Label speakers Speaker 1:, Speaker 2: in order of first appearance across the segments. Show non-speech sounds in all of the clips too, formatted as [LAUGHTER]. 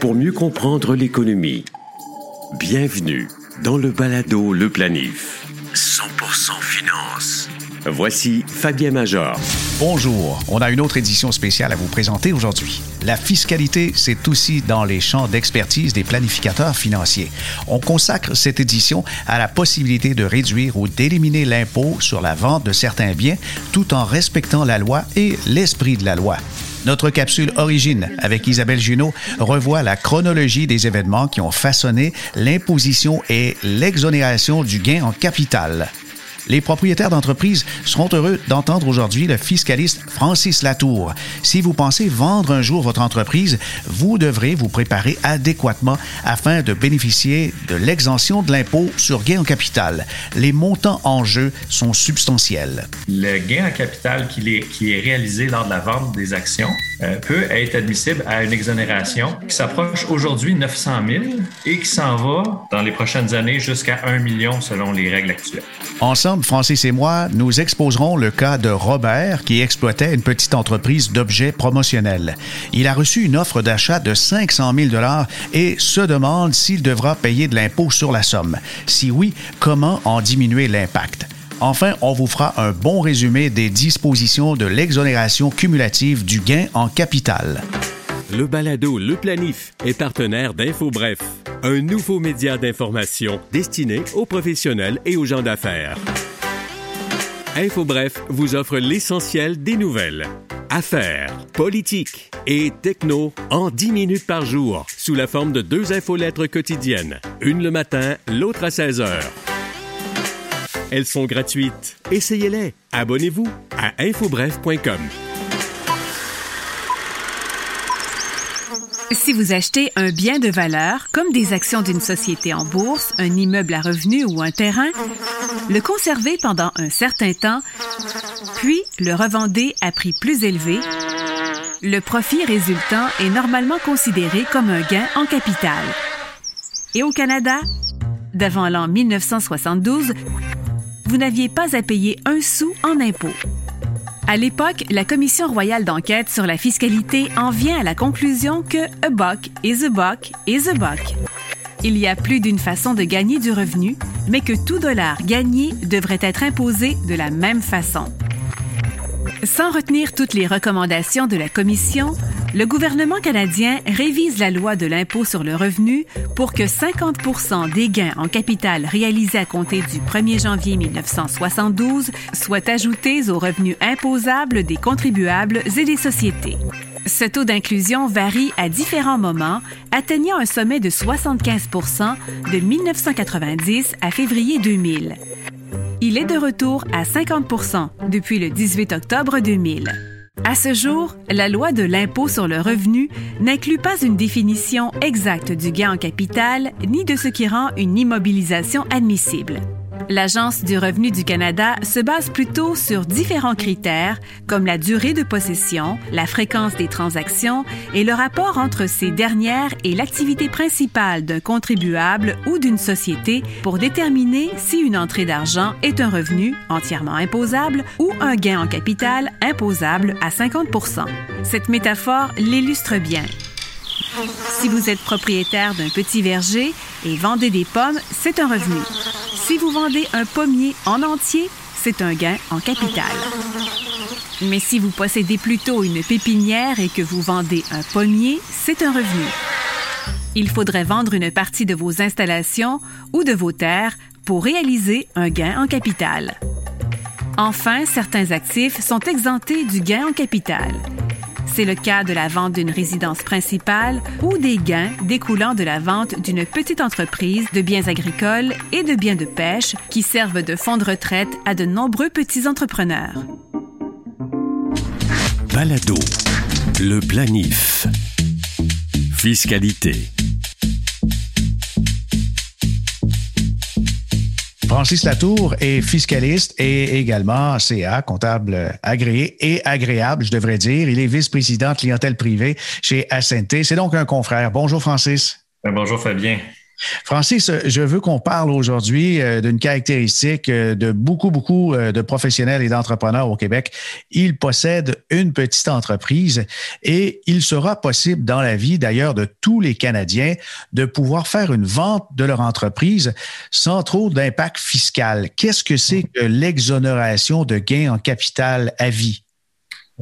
Speaker 1: pour mieux comprendre l'économie. Bienvenue dans le balado Le Planif. 100% finance. Voici Fabien Major.
Speaker 2: Bonjour, on a une autre édition spéciale à vous présenter aujourd'hui. La fiscalité, c'est aussi dans les champs d'expertise des planificateurs financiers. On consacre cette édition à la possibilité de réduire ou d'éliminer l'impôt sur la vente de certains biens tout en respectant la loi et l'esprit de la loi. Notre capsule Origine avec Isabelle Junot revoit la chronologie des événements qui ont façonné l'imposition et l'exonération du gain en capital. Les propriétaires d'entreprises seront heureux d'entendre aujourd'hui le fiscaliste Francis Latour. Si vous pensez vendre un jour votre entreprise, vous devrez vous préparer adéquatement afin de bénéficier de l'exemption de l'impôt sur gain en capital. Les montants en jeu sont substantiels.
Speaker 3: Le gain en capital qui est, qui est réalisé lors de la vente des actions euh, peut être admissible à une exonération qui s'approche aujourd'hui 900 000 et qui s'en va dans les prochaines années jusqu'à 1 million selon les règles actuelles.
Speaker 2: Ensemble, Francis et moi, nous exposerons le cas de Robert qui exploitait une petite entreprise d'objets promotionnels. Il a reçu une offre d'achat de 500 000 dollars et se demande s'il devra payer de l'impôt sur la somme. Si oui, comment en diminuer l'impact? Enfin, on vous fera un bon résumé des dispositions de l'exonération cumulative du gain en capital.
Speaker 1: Le balado Le Planif est partenaire d'InfoBref, un nouveau média d'information destiné aux professionnels et aux gens d'affaires. InfoBref vous offre l'essentiel des nouvelles. Affaires, politique et techno en 10 minutes par jour, sous la forme de deux infolettres quotidiennes, une le matin, l'autre à 16 heures. Elles sont gratuites. Essayez-les. Abonnez-vous à infobref.com.
Speaker 4: Si vous achetez un bien de valeur, comme des actions d'une société en bourse, un immeuble à revenus ou un terrain, le conservez pendant un certain temps, puis le revendez à prix plus élevé, le profit résultant est normalement considéré comme un gain en capital. Et au Canada, d'avant l'an 1972, vous n'aviez pas à payer un sou en impôts. À l'époque, la Commission royale d'enquête sur la fiscalité en vient à la conclusion que a buck is a buck is a buck. Il y a plus d'une façon de gagner du revenu, mais que tout dollar gagné devrait être imposé de la même façon. Sans retenir toutes les recommandations de la Commission, le gouvernement canadien révise la loi de l'impôt sur le revenu pour que 50% des gains en capital réalisés à compter du 1er janvier 1972 soient ajoutés aux revenus imposables des contribuables et des sociétés. Ce taux d'inclusion varie à différents moments, atteignant un sommet de 75% de 1990 à février 2000. Il est de retour à 50% depuis le 18 octobre 2000. À ce jour, la loi de l'impôt sur le revenu n'inclut pas une définition exacte du gain en capital ni de ce qui rend une immobilisation admissible. L'Agence du revenu du Canada se base plutôt sur différents critères comme la durée de possession, la fréquence des transactions et le rapport entre ces dernières et l'activité principale d'un contribuable ou d'une société pour déterminer si une entrée d'argent est un revenu entièrement imposable ou un gain en capital imposable à 50 Cette métaphore l'illustre bien. Si vous êtes propriétaire d'un petit verger et vendez des pommes, c'est un revenu. Si vous vendez un pommier en entier, c'est un gain en capital. Mais si vous possédez plutôt une pépinière et que vous vendez un pommier, c'est un revenu. Il faudrait vendre une partie de vos installations ou de vos terres pour réaliser un gain en capital. Enfin, certains actifs sont exemptés du gain en capital. C'est le cas de la vente d'une résidence principale ou des gains découlant de la vente d'une petite entreprise de biens agricoles et de biens de pêche qui servent de fonds de retraite à de nombreux petits entrepreneurs.
Speaker 1: Balado. Le planif. Fiscalité.
Speaker 2: Francis Latour est fiscaliste et également CA, comptable agréé et agréable, je devrais dire. Il est vice-président clientèle privée chez Ascenté. C'est donc un confrère. Bonjour Francis.
Speaker 3: Euh, bonjour Fabien.
Speaker 2: Francis, je veux qu'on parle aujourd'hui euh, d'une caractéristique euh, de beaucoup, beaucoup euh, de professionnels et d'entrepreneurs au Québec. Ils possèdent une petite entreprise et il sera possible dans la vie, d'ailleurs, de tous les Canadiens de pouvoir faire une vente de leur entreprise sans trop d'impact fiscal. Qu'est-ce que c'est que l'exonération de gains en capital à vie?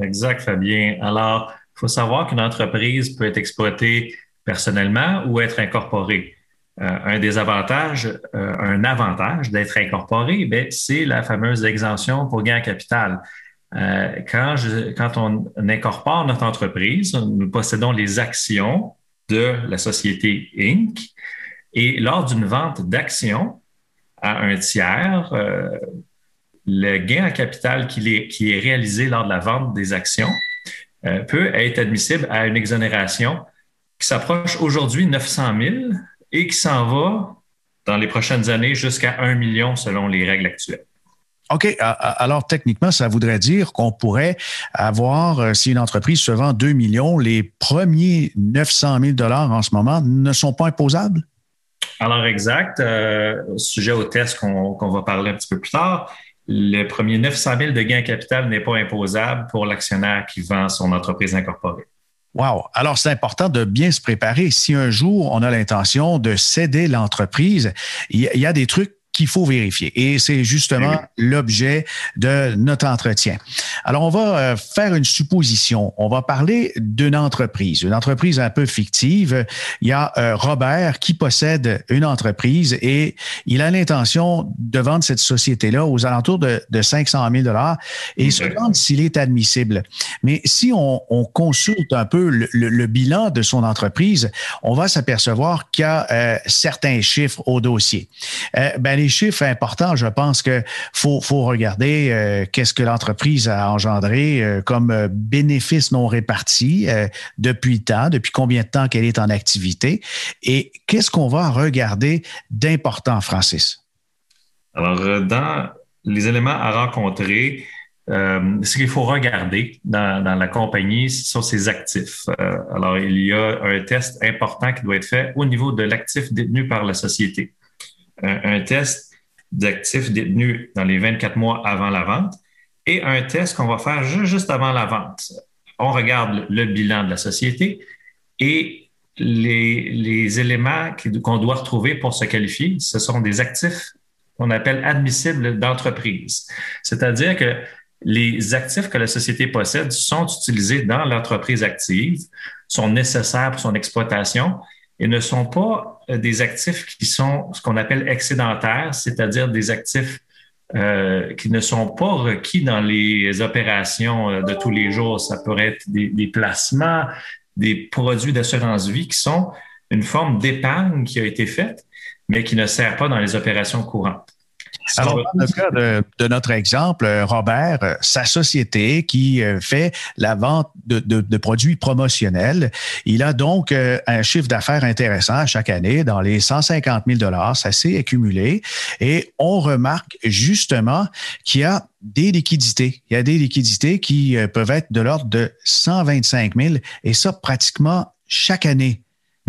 Speaker 3: Exact, Fabien. Alors, il faut savoir qu'une entreprise peut être exploitée personnellement ou être incorporée. Euh, un des avantages, euh, un avantage d'être incorporé, ben, c'est la fameuse exemption pour gain capital. Euh, quand, on incorpore notre entreprise, nous possédons les actions de la société Inc. Et lors d'une vente d'actions à un tiers, le gain en capital qui est, qui est réalisé lors de la vente des actions peut être admissible à une exonération qui s'approche aujourd'hui 900 000 et qui s'en va dans les prochaines années jusqu'à 1 million selon les règles actuelles.
Speaker 2: OK. Alors, techniquement, ça voudrait dire qu'on pourrait avoir, euh, si une entreprise se vend 2 millions, les premiers 900 000 en ce moment ne sont pas imposables?
Speaker 3: Alors, exact. Euh, sujet au test qu'on va parler un petit peu plus tard. Le premier 900 000 de gain capital n'est pas imposable pour l'actionnaire qui vend son entreprise incorporée.
Speaker 2: Wow. Alors, c'est important de bien se préparer. Si un jour on a l'intention de céder l'entreprise, il y, a des trucs qu'il faut vérifier. Et c'est justement l'objet de notre entretien. Alors, on va euh, faire une supposition. On va parler d'une entreprise, une entreprise un peu fictive. Il y a euh, Robert qui possède une entreprise et il a l'intention de vendre cette société-là aux alentours de, de 500 000 dollars et se demande s'il est admissible. Mais si on, consulte un peu le, bilan de son entreprise, on va s'apercevoir qu'il y a euh, certains chiffres au dossier. ben, les chiffres importants, je pense que faut, faut regarder euh, qu'est-ce que l'entreprise a engendré euh, comme euh, bénéfices non répartis depuis temps, depuis combien de temps qu'elle est en activité, et qu'est-ce qu'on va regarder d'important, Francis?
Speaker 3: Alors, dans les éléments à rencontrer, ce qu'il faut regarder dans, la compagnie, ce sont ses actifs. alors, il y a un test important qui doit être fait au niveau de l'actif détenu par la société un, test d'actifs détenus dans les 24 mois avant la vente et un test qu'on va faire juste avant la vente. On regarde le bilan de la société et les, éléments qu'on doit retrouver pour se qualifier, ce sont des actifs qu'on appelle admissibles d'entreprise. C'est-à-dire que les actifs que la société possède sont utilisés dans l'entreprise active, sont nécessaires pour son exploitation et ne sont pas euh, des actifs qui sont ce qu'on appelle excédentaires, c'est-à-dire des actifs euh, qui ne sont pas requis dans les opérations euh, de tous les jours. Ça pourrait être des, des placements, des produits d'assurance vie qui sont une forme d'épargne qui a été faite, mais qui ne sert pas dans les opérations courantes.
Speaker 2: Alors, dans le cas de, notre exemple, euh, Robert, euh, sa société qui euh, fait la vente de, produits promotionnels, il a donc un chiffre d'affaires intéressant chaque année dans les 150 000 dollars. Ça s'est accumulé et on remarque justement qu'il y a des liquidités. Il y a des liquidités qui peuvent être de l'ordre de 125 000 et ça pratiquement chaque année.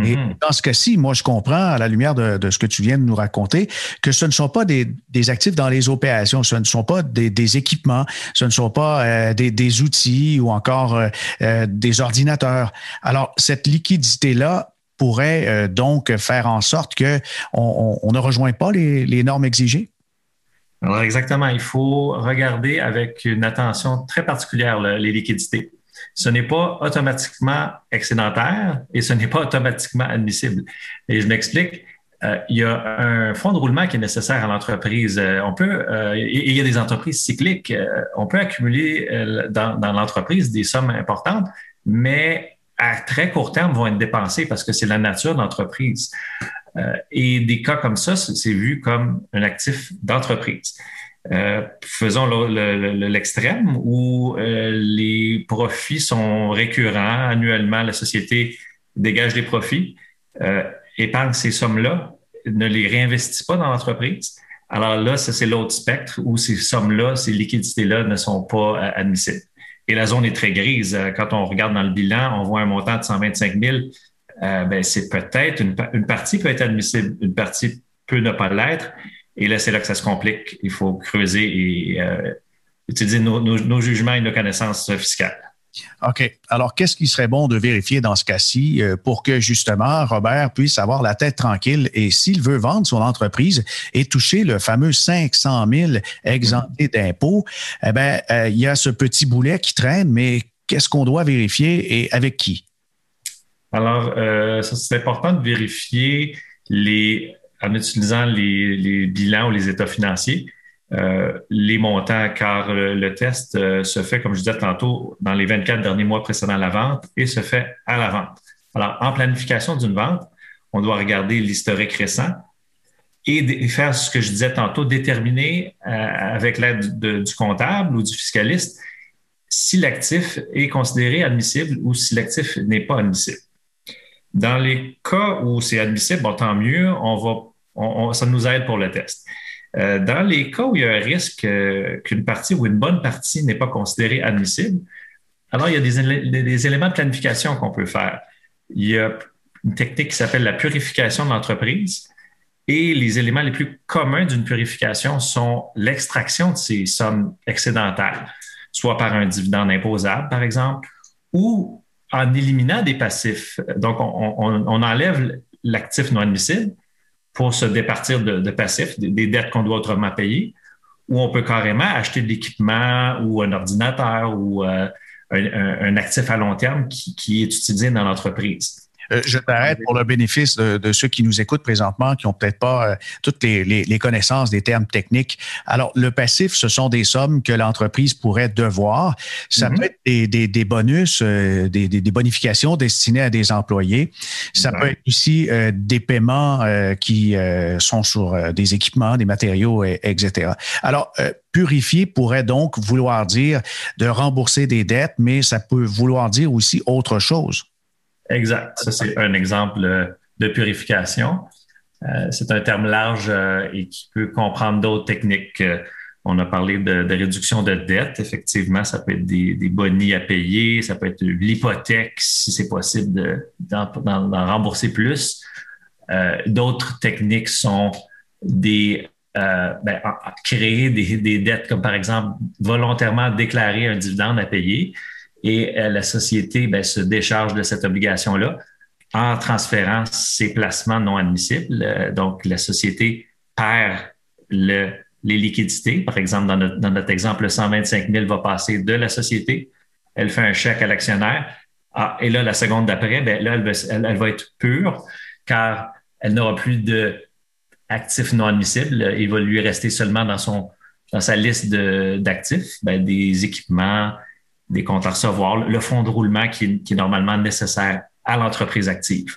Speaker 2: Et mhm. dans ce cas-ci, moi, je comprends, à la lumière de, ce que tu viens de nous raconter, que ce ne sont pas des, actifs dans les opérations, ce ne sont pas des, équipements, ce ne sont pas euh, des, outils ou encore euh, euh, des ordinateurs. Alors, cette liquidité-là pourrait donc faire en sorte qu'on on, ne rejoint pas les normes exigées?
Speaker 3: Alors, exactement. Il faut regarder avec une attention très particulière les liquidités ce n'est pas automatiquement excédentaire et ce n'est pas automatiquement admissible. Et je m'explique. Euh, il y a un fonds de roulement qui est nécessaire à l'entreprise. Euh, on peut, euh, il y a des entreprises cycliques. on peut accumuler dans, dans l'entreprise des sommes importantes, mais à très court terme vont être dépensées parce que c'est la nature de l'entreprise. et des cas comme ça, c'est vu comme un actif d'entreprise. Euh, faisons l'extrême où euh, les profits sont récurrents. Annuellement, la société dégage des profits, euh, épargne ces sommes-là, ne les réinvestit pas dans l'entreprise. Alors là, ça, c'est l'autre spectre où ces sommes-là, ces liquidités-là ne sont pas admissibles. Et la zone est très grise. Quand on regarde dans le bilan, on voit un montant de 125 000 ben, c'est peut-être une, une, partie peut être admissible, une partie peut ne pas l'être. Et là, c'est là que ça se complique. Il faut creuser et utiliser nos, nos jugements et nos connaissances fiscales.
Speaker 2: OK. Alors, qu'est-ce qui serait bon de vérifier dans ce cas-ci euh, pour que justement Robert puisse avoir la tête tranquille et s'il veut vendre son entreprise et toucher le fameux 500 000 exemptés d'impôts, eh bien, euh, il y a ce petit boulet qui traîne, mais qu'est-ce qu'on doit vérifier et avec qui?
Speaker 3: Alors, euh, c'est important de vérifier les, en utilisant les bilans ou les états financiers euh, les montants, car le, test euh, se fait, comme je disais tantôt, dans les 24 derniers mois précédant la vente et se fait à la vente. Alors, en planification d'une vente, on doit regarder l'historique récent et faire ce que je disais tantôt, déterminer euh, avec l'aide du comptable ou du fiscaliste si l'actif est considéré admissible ou si l'actif n'est pas admissible. Dans les cas où c'est admissible, bon, tant mieux, on va, ça nous aide pour le test. Euh, dans les cas où il y a un risque euh, qu'une partie ou une bonne partie n'est pas considérée admissible, alors il y a des, éléments de planification qu'on peut faire. Il y a une technique qui s'appelle la purification de l'entreprise. Et les éléments les plus communs d'une purification sont l'extraction de ces sommes excédentaires, soit par un dividende imposable, par exemple, ou en éliminant des passifs. Donc, on enlève l'actif non admissible pour se départir de, passifs, des, dettes qu'on doit autrement payer, ou on peut carrément acheter de l'équipement ou un ordinateur ou euh, un, actif à long terme qui est utilisé dans l'entreprise.
Speaker 2: Euh, je t'arrête pour le bénéfice de, ceux qui nous écoutent présentement, qui n'ont peut-être pas euh, toutes les, connaissances des termes techniques. Alors, le passif, ce sont des sommes que l'entreprise pourrait devoir. Ça mm-hmm. peut être des, bonus, euh, des, bonifications destinées à des employés. Ça peut être aussi des paiements qui sont sur des équipements, des matériaux, etc. Alors, purifier pourrait donc vouloir dire de rembourser des dettes, mais ça peut vouloir dire aussi autre chose.
Speaker 3: Exact. Ça, c'est un exemple euh, de purification. Euh, c'est un terme large euh, et qui peut comprendre d'autres techniques. On a parlé de, réduction de dette. Effectivement, ça peut être des, des bonnies à payer, ça peut être l'hypothèque si c'est possible d'en rembourser plus. D'autres techniques sont des ben, créer des, dettes, comme par exemple volontairement déclarer un dividende à payer et euh, la société ben, se décharge de cette obligation-là en transférant ses placements non admissibles. Euh, donc, la société perd les liquidités. Par exemple, dans notre, exemple, le 125 000 va passer de la société. Elle fait un chèque à l'actionnaire. Ah, et là, la seconde d'après, ben, là, elle va, être pure car elle n'aura plus d'actifs non admissibles. Il va lui rester seulement dans, son, dans sa liste d'actifs ben, des équipements, des comptes à recevoir, le fonds de roulement qui, est normalement nécessaire à l'entreprise active.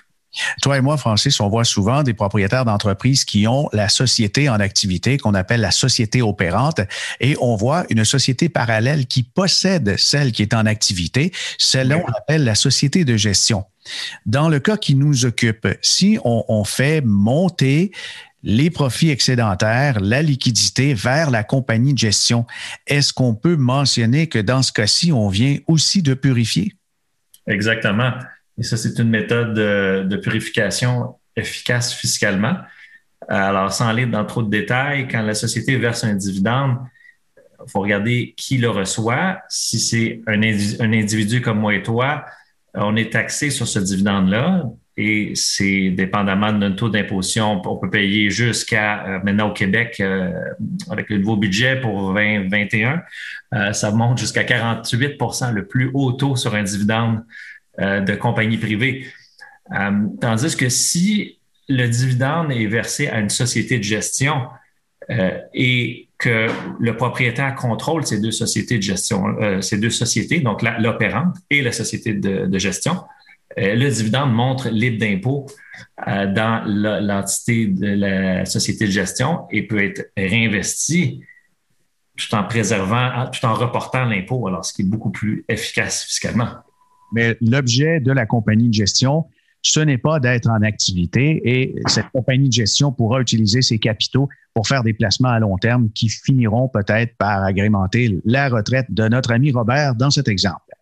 Speaker 2: Toi et moi, Francis, on voit souvent des propriétaires d'entreprises qui ont la société en activité, qu'on appelle la société opérante, et on voit une société parallèle qui possède celle qui est en activité, celle-là, on appelle la société de gestion. Dans le cas qui nous occupe, si on, on fait monter les profits excédentaires, la liquidité vers la compagnie de gestion. Est-ce qu'on peut mentionner que dans ce cas-ci, on vient aussi de purifier?
Speaker 3: Exactement. Et ça, c'est une méthode de, purification efficace fiscalement. Alors, sans aller dans trop de détails, quand la société verse un dividende, il faut regarder qui le reçoit. Si c'est un, un individu comme moi et toi, on est taxé sur ce dividende-là et c'est dépendamment de notre taux d'imposition, on peut payer jusqu'à euh, maintenant au Québec euh, avec le nouveau budget pour 2021, euh, ça monte jusqu'à 48% le plus haut taux sur un dividende de compagnie privée. tandis que si le dividende est versé à une société de gestion et que le propriétaire contrôle ces deux sociétés de gestion, ces deux sociétés, donc l'opérante et la société de gestion, le dividende montre libre d'impôt euh, dans l'entité de la société de gestion et peut être réinvesti tout en préservant, tout en reportant l'impôt, alors ce qui est beaucoup plus efficace fiscalement.
Speaker 2: Mais l'objet de la compagnie de gestion, ce n'est pas d'être en activité et cette compagnie de gestion pourra utiliser ses capitaux pour faire des placements à long terme qui finiront peut-être par agrémenter la retraite de notre ami Robert dans cet exemple.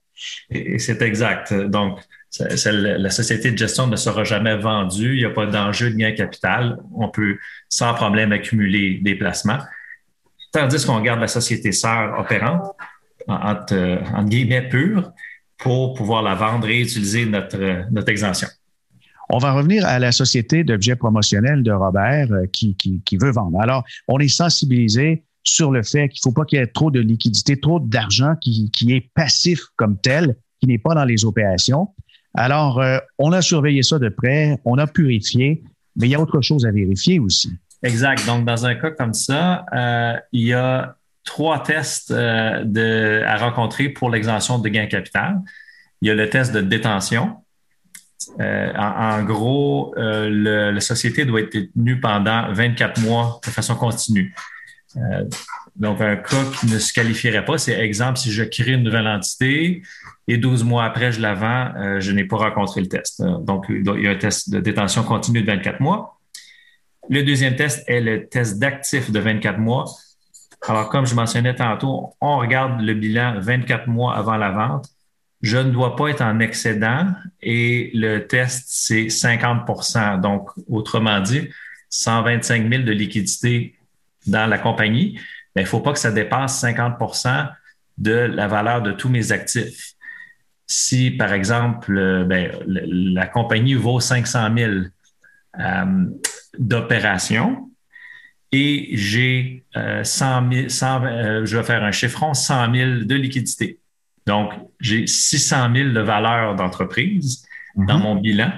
Speaker 3: Et c'est exact. Donc, la société de gestion ne sera jamais vendue, il n'y a pas d'enjeu de gain capital, on peut sans problème accumuler des placements. Tandis qu'on garde la société sœur opérante, entre, guillemets pure, pour pouvoir la vendre et utiliser notre, notre exemption.
Speaker 2: On va revenir à la société d'objets promotionnels de Robert euh, qui, qui, veut vendre. Alors, on est sensibilisé sur le fait qu'il ne faut pas qu'il y ait trop de liquidité, trop d'argent qui, qui est passif comme tel, qui n'est pas dans les opérations. Alors, euh, on a surveillé ça de près, on a purifié, mais il y a autre chose à vérifier aussi.
Speaker 3: Exact. Donc, dans un cas comme ça, euh, il y a trois tests euh, à rencontrer pour l'exemption de gain capital. Il y a le test de détention. En, gros, la société doit être détenue pendant 24 mois de façon continue. donc, un cas qui ne se qualifierait pas, c'est exemple, si je crée une nouvelle entité, et 12 mois après, je la vends, euh, je n'ai pas rencontré le test. Euh, donc, il y a un test de détention continue de 24 mois. Le deuxième test est le test d'actif de 24 mois. Alors, comme je mentionnais tantôt, on regarde le bilan 24 mois avant la vente. Je ne dois pas être en excédent et le test, c'est 50% Donc, autrement dit, 125 000 de liquidité dans la compagnie, mais il ne faut pas que ça dépasse 50% de la valeur de tous mes actifs si, par exemple, euh, ben, la compagnie vaut 500 000 euh, d'opérations et j'ai 100 000, je vais faire un chiffron, 100 000 de liquidité. Donc, j'ai 600 000 de valeur d'entreprise dans mhm. mon bilan.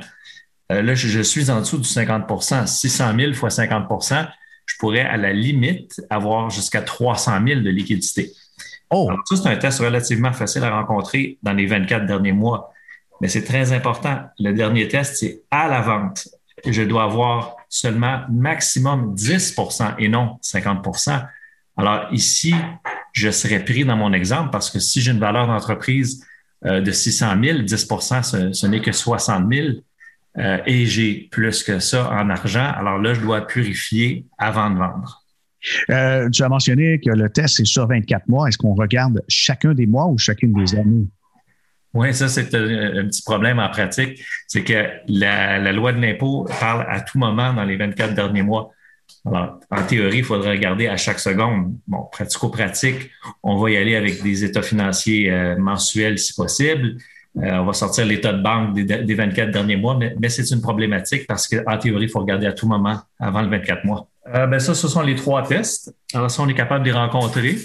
Speaker 3: Euh, là, je, suis en dessous du 50% 600 000 fois 50% je pourrais à la limite avoir jusqu'à 300 000 de liquidité. Oh. ça, c'est un test relativement facile à rencontrer dans les 24 derniers mois. Mais c'est très important. Le dernier test, c'est à la vente. Je dois avoir seulement maximum 10% et non 50% Alors ici, je serais pris dans mon exemple parce que si j'ai une valeur d'entreprise euh, de 600 000, 10 ce, ce n'est que 60 000 euh, et j'ai plus que ça en argent. Alors là, je dois purifier avant de vendre.
Speaker 2: Euh, tu as mentionné que le test est sur 24 mois. Est-ce qu'on regarde chacun des mois ou chacune des années?
Speaker 3: Oui, ça, c'est un, petit problème en pratique. C'est que la, loi de l'impôt parle à tout moment dans les 24 derniers mois. Alors, en théorie, il faudrait regarder à chaque seconde. Bon, pratico-pratique, on va y aller avec des états financiers euh, mensuels si possible. Euh, on va sortir l'état de banque des, 24 derniers mois, mais, mais c'est une problématique parce qu'en théorie, il faut regarder à tout moment avant le 24 mois. Euh, ben ça, ce sont les trois tests. Alors, si on est capable de les rencontrer,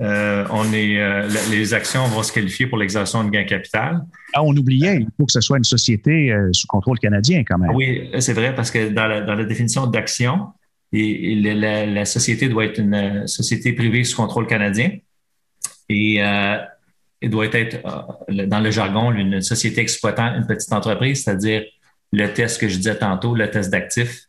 Speaker 3: euh, on est, euh, les actions vont se qualifier pour l'exercice de gain capital.
Speaker 2: Ah, on oubliait, il faut que ce soit une société sous contrôle canadien quand même.
Speaker 3: Oui, c'est vrai, parce que dans la, définition d'action, et, la, société doit être une société privée sous contrôle canadien et elle doit être, dans le jargon, une société exploitant une petite entreprise, c'est-à-dire le test que je disais tantôt, le test d'actifs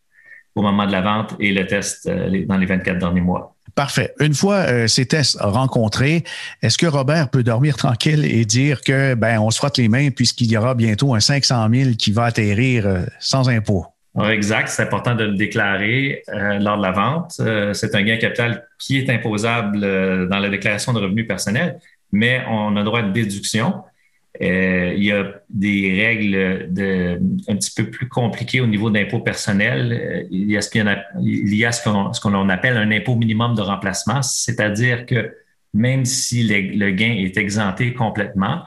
Speaker 3: au moment de la vente et le test euh, dans les 24 derniers mois.
Speaker 2: Parfait. Une fois euh, ces tests rencontrés, est-ce que Robert peut dormir [LAUGHS] tranquille et dire que ben on se frotte les mains puisqu'il y aura bientôt un 500 000 qui va atterrir euh, sans impôt?
Speaker 3: Exact, c'est important de le déclarer lors de la vente. c'est un gain capital qui est imposable dans la déclaration de revenus personnels, mais on a droit de déduction. Euh, il y a des règles de, un petit peu plus compliquées au niveau d'impôt personnel. Euh, il y a ce qu'on appelle un impôt minimum de remplacement, c'est-à-dire que même si le, gain est exempté complètement,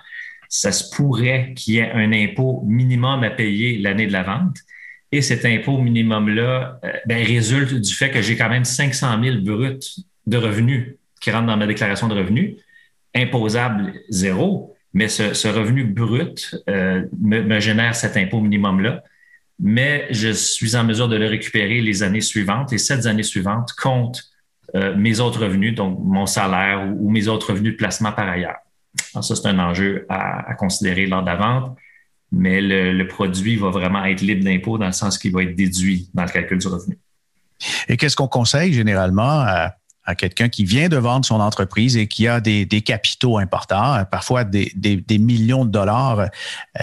Speaker 3: ça se pourrait qu'il y ait un impôt minimum à payer l'année de la vente. Et cet impôt minimum-là euh, ben, résulte du fait que j'ai quand même 500 000 bruts de revenus qui rentrent dans ma déclaration de revenus, imposable zéro mais ce, revenu brut euh, me, génère cet impôt minimum-là. Mais je suis en mesure de le récupérer les années suivantes et ces années suivantes comptent euh, mes autres revenus, donc mon salaire ou, mes autres revenus de placement par ailleurs. Ça, c'est un enjeu à, considérer lors de la vente, mais le, le produit va vraiment être libre d'impôt dans le sens qu'il va être déduit dans le calcul du revenu.
Speaker 2: Et qu'est-ce qu'on conseille généralement à, à quelqu'un qui vient de vendre son entreprise et qui a des, capitaux importants, euh, parfois des, millions de dollars. Euh,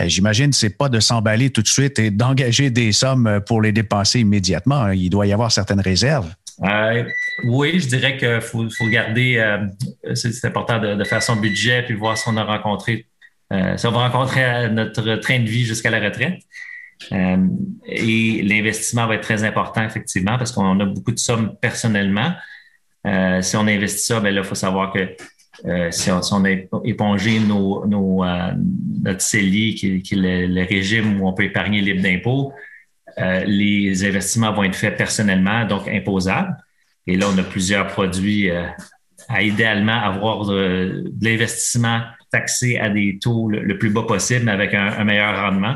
Speaker 2: j'imagine c'est pas de s'emballer tout de suite et d'engager des sommes pour les dépenser immédiatement. Il doit y avoir certaines réserves.
Speaker 3: Euh, oui, je dirais qu'il faut, garder, c'est important de, faire son budget puis voir si on a rencontré ça va rencontrer notre train de vie jusqu'à la retraite. et l'investissement va être très important, effectivement, parce qu'on a beaucoup de sommes personnellement. Si on investit ça, ben là, il faut savoir que si, on, a épongé nos, notre CELI, qui, est le, régime où on peut épargner libre d'impôt, les investissements vont être faits personnellement, donc imposables. Et là, on a plusieurs produits euh, à idéalement avoir de, l'investissement taxé à des taux le, plus bas possible, mais avec un, meilleur rendement.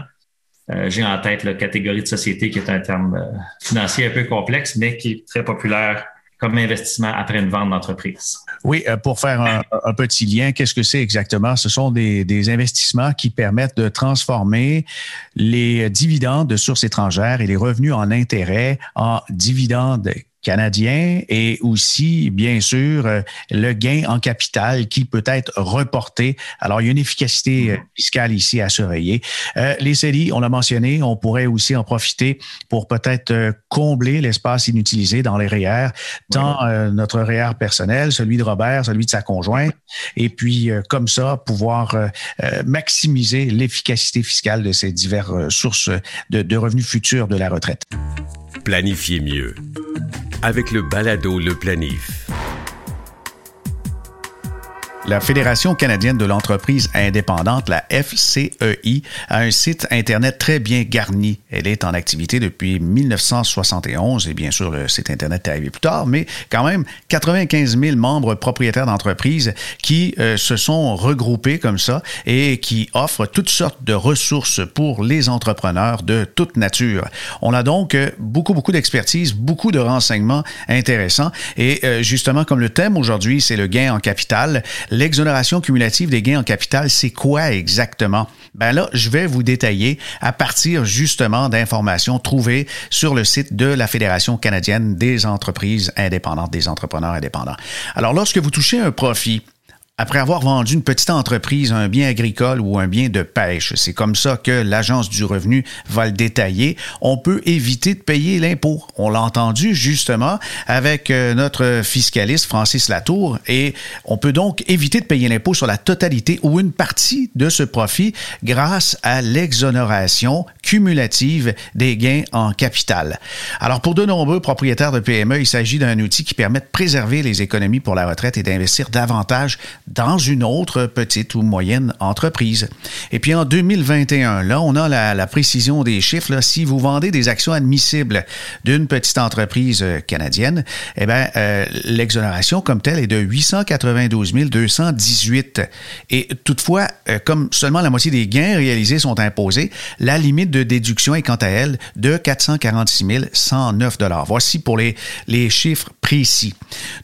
Speaker 3: Euh, j'ai en tête la catégorie de société qui est un terme euh, financier un peu complexe, mais qui est très populaire comme investissement après une vente d'entreprise.
Speaker 2: Oui, pour faire un, petit lien, qu'est-ce que c'est exactement? Ce sont des, des, investissements qui permettent de transformer les dividendes de sources étrangères et les revenus en intérêts en dividendes canadien et aussi, bien sûr, euh, le gain en capital qui peut être reporté. Alors, il y a une efficacité euh, fiscale ici à surveiller. Euh, les CELI, on l'a mentionné, on pourrait aussi en profiter pour peut-être combler l'espace inutilisé dans les REER, tant notre REER personnel, celui de Robert, celui de sa conjointe, et puis comme ça, pouvoir maximiser l'efficacité fiscale de ces diverses sources de, de revenus futurs de la retraite.
Speaker 1: Planifiez mieux avec le balado Le Planif.
Speaker 2: La Fédération canadienne de l'entreprise indépendante, la FCEI, a un site Internet très bien garni. Elle est en activité depuis 1971 et bien sûr, le site Internet est arrivé plus tard, mais quand même 95 000 membres propriétaires d'entreprises qui euh, se sont regroupés comme ça et qui offrent toutes sortes de ressources pour les entrepreneurs de toute nature. On a donc euh, beaucoup, beaucoup d'expertise, beaucoup de renseignements intéressants et euh, justement, comme le thème aujourd'hui, c'est le gain en capital, L'exonération cumulative des gains en capital, c'est quoi exactement? Ben là, je vais vous détailler à partir justement d'informations trouvées sur le site de la Fédération canadienne des entreprises indépendantes, des entrepreneurs indépendants. Alors, lorsque vous touchez un profit, après avoir vendu une petite entreprise, un bien agricole ou un bien de pêche. C'est comme ça que l'Agence du revenu va le détailler. On peut éviter de payer l'impôt. On l'a entendu justement avec euh, notre fiscaliste Francis Latour et on peut donc éviter de payer l'impôt sur la totalité ou une partie de ce profit grâce à l'exonération cumulative des gains en capital. Alors pour de nombreux propriétaires de PME, il s'agit d'un outil qui permet de préserver les économies pour la retraite et d'investir davantage dans une autre petite ou moyenne entreprise. Et puis en 2021, là, on a la, précision des chiffres. Si vous vendez des actions admissibles d'une petite entreprise euh, canadienne, eh bien, euh, l'exonération comme telle est de 892 218. Et toutefois, euh, comme seulement la moitié des gains réalisés sont imposés, la limite de déduction est quant à elle de 446 109 Voici pour les, les chiffres précis.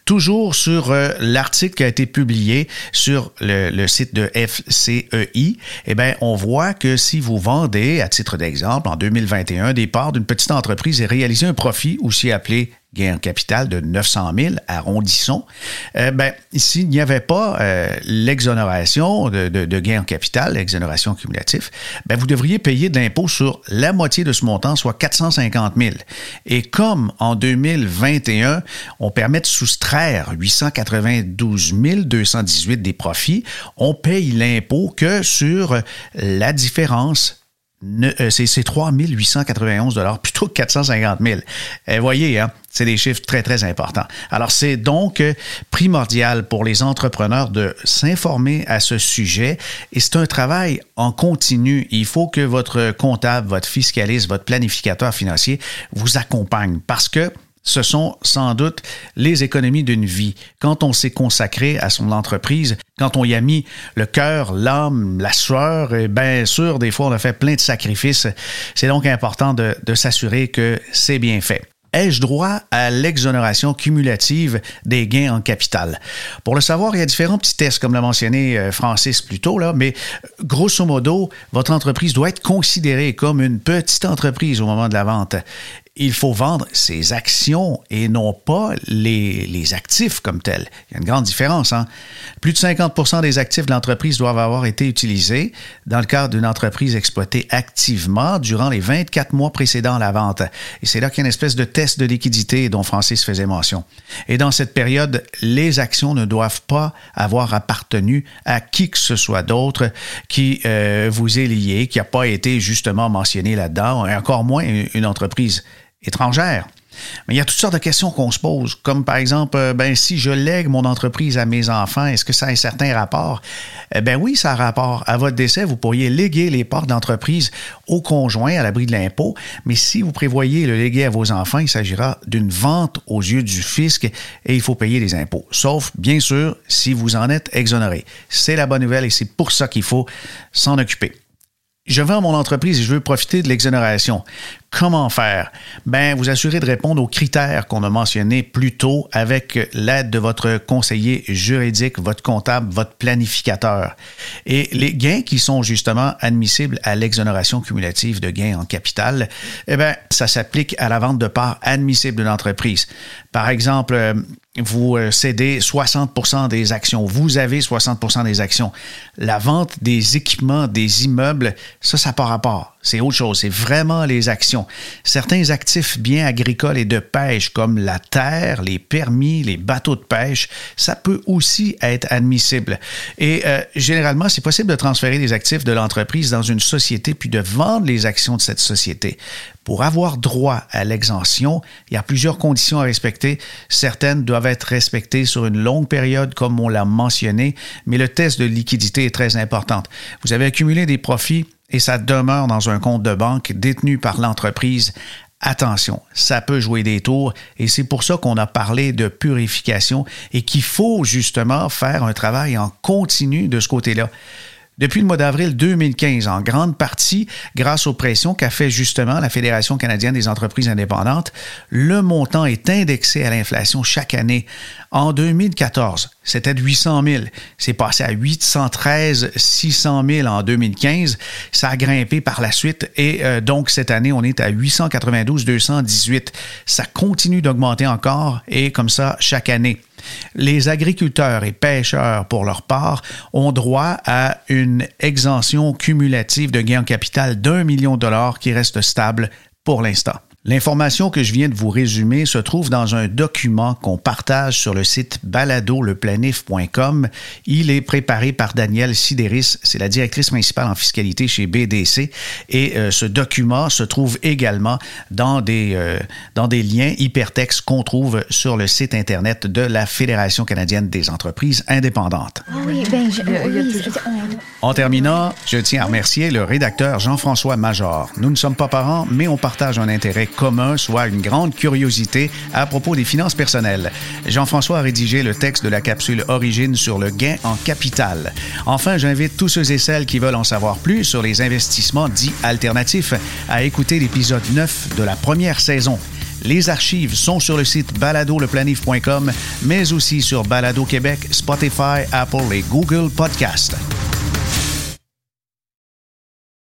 Speaker 2: Toujours sur l'article qui a été publié sur le, site de FCEI, eh bien, on voit que si vous vendez, à titre d'exemple, en 2021, des parts d'une petite entreprise et réalisez un profit, aussi appelé gain en capital de 900 000, arrondissons, euh, ben, s'il n'y avait pas euh, l'exonération de, de, gain en capital, l'exonération cumulative, ben, vous devriez payer de l'impôt sur la moitié de ce montant, soit 450 000. Et comme en 2021, on permet de soustraire 892 218 des profits, on paye l'impôt que sur la différence euh, c'est 3 891 plutôt que 450 000. Et voyez, hein, c'est des chiffres très, très importants. Alors, c'est donc euh, primordial pour les entrepreneurs de s'informer à ce sujet et c'est un travail en continu. Il faut que votre comptable, votre fiscaliste, votre planificateur financier vous accompagne parce que ce sont sans doute les économies d'une vie. Quand on s'est consacré à son entreprise, quand on y a mis le cœur, l'âme, la sueur, et bien sûr, des fois, on a fait plein de sacrifices. C'est donc important de s'assurer que c'est bien fait ai-je droit à l'exonération cumulative des gains en capital? Pour le savoir, il y a différents petits tests, comme l'a mentionné euh, Francis plus tôt, mais euh, grosso modo, votre entreprise doit être considérée comme une petite entreprise au moment de la vente il faut vendre ses actions et non pas les, actifs comme tels. Il y a une grande différence. Hein? Plus de 50% des actifs de l'entreprise doivent avoir été utilisés dans le cadre d'une entreprise exploitée activement durant les 24 mois précédant la vente. Et c'est là qu'il y a une espèce de test de liquidité dont Francis faisait mention. Et dans cette période, les actions ne doivent pas avoir appartenu à qui que ce soit d'autre qui euh, vous est lié, qui n'a pas été justement mentionné là-dedans, et encore moins une entreprise étrangère. Mais il y a toutes sortes de questions qu'on se pose, comme par exemple, euh, ben, si je lègue mon entreprise à mes enfants, est-ce que ça a un certain rapport? Eh ben oui, ça a rapport. À votre décès, vous pourriez léguer les parts d'entreprise au conjoint à l'abri de l'impôt, mais si vous prévoyez le léguer à vos enfants, il s'agira d'une vente aux yeux du fisc et il faut payer les impôts. Sauf, bien sûr, si vous en êtes exonéré. C'est la bonne nouvelle et c'est pour ça qu'il faut s'en occuper je vends mon entreprise et je veux profiter de l'exonération. Comment faire? Ben, vous assurez de répondre aux critères qu'on a mentionnés plus tôt avec l'aide de votre conseiller juridique, votre comptable, votre planificateur. Et les gains qui sont justement admissibles à l'exonération cumulative de gains en capital, eh ben, ça s'applique à la vente de parts admissibles de l'entreprise. Par exemple, euh, vous euh, cédez 60% des actions, vous avez 60% des actions. La vente des équipements, des immeubles, ça, ça part à part. C'est autre chose, c'est vraiment les actions. Certains actifs bien agricoles et de pêche, comme la terre, les permis, les bateaux de pêche, ça peut aussi être admissible. Et euh, généralement, c'est possible de transférer des actifs de l'entreprise dans une société puis de vendre les actions de cette société. Pour avoir droit à l'exemption, il y a plusieurs conditions à respecter. Certaines doivent être respectées sur une longue période, comme on l'a mentionné, mais le test de liquidité est très important. Vous avez accumulé des profits et ça demeure dans un compte de banque détenu par l'entreprise. Attention, ça peut jouer des tours et c'est pour ça qu'on a parlé de purification et qu'il faut justement faire un travail en continu de ce côté-là depuis le mois d'avril 2015, en grande partie grâce aux pressions qu'a fait justement la Fédération canadienne des entreprises indépendantes. Le montant est indexé à l'inflation chaque année. En 2014, c'était de 800 000. C'est passé à 813 600 000 en 2015. Ça a grimpé par la suite et euh, donc cette année, on est à 892 218. Ça continue d'augmenter encore et comme ça chaque année. Les agriculteurs et pêcheurs, pour leur part, ont droit à une exemption cumulative de gain en capital d'un million de dollars qui reste stable pour l'instant. L'information que je viens de vous résumer se trouve dans un document qu'on partage sur le site baladoleplanif.com. Il est préparé par Danielle Sidéris, c'est la directrice principale en fiscalité chez BDC. Et euh, ce document se trouve également dans des, euh, dans des liens hypertextes qu'on trouve sur le site Internet de la Fédération canadienne des entreprises indépendantes.
Speaker 5: Ah oui, ben, je,
Speaker 2: En terminant, je tiens à remercier le rédacteur Jean-François Major. Nous ne sommes pas parents, mais on partage un intérêt commun, soit une grande curiosité à propos des finances personnelles. Jean-François a rédigé le texte de la capsule Origine sur le gain en capital. Enfin, j'invite tous ceux et celles qui veulent en savoir plus sur les investissements dits alternatifs à écouter l'épisode 9 de la première saison. Les archives sont sur le site baladoleplanif.com, mais aussi sur Balado Québec, Spotify, Apple et Google Podcast.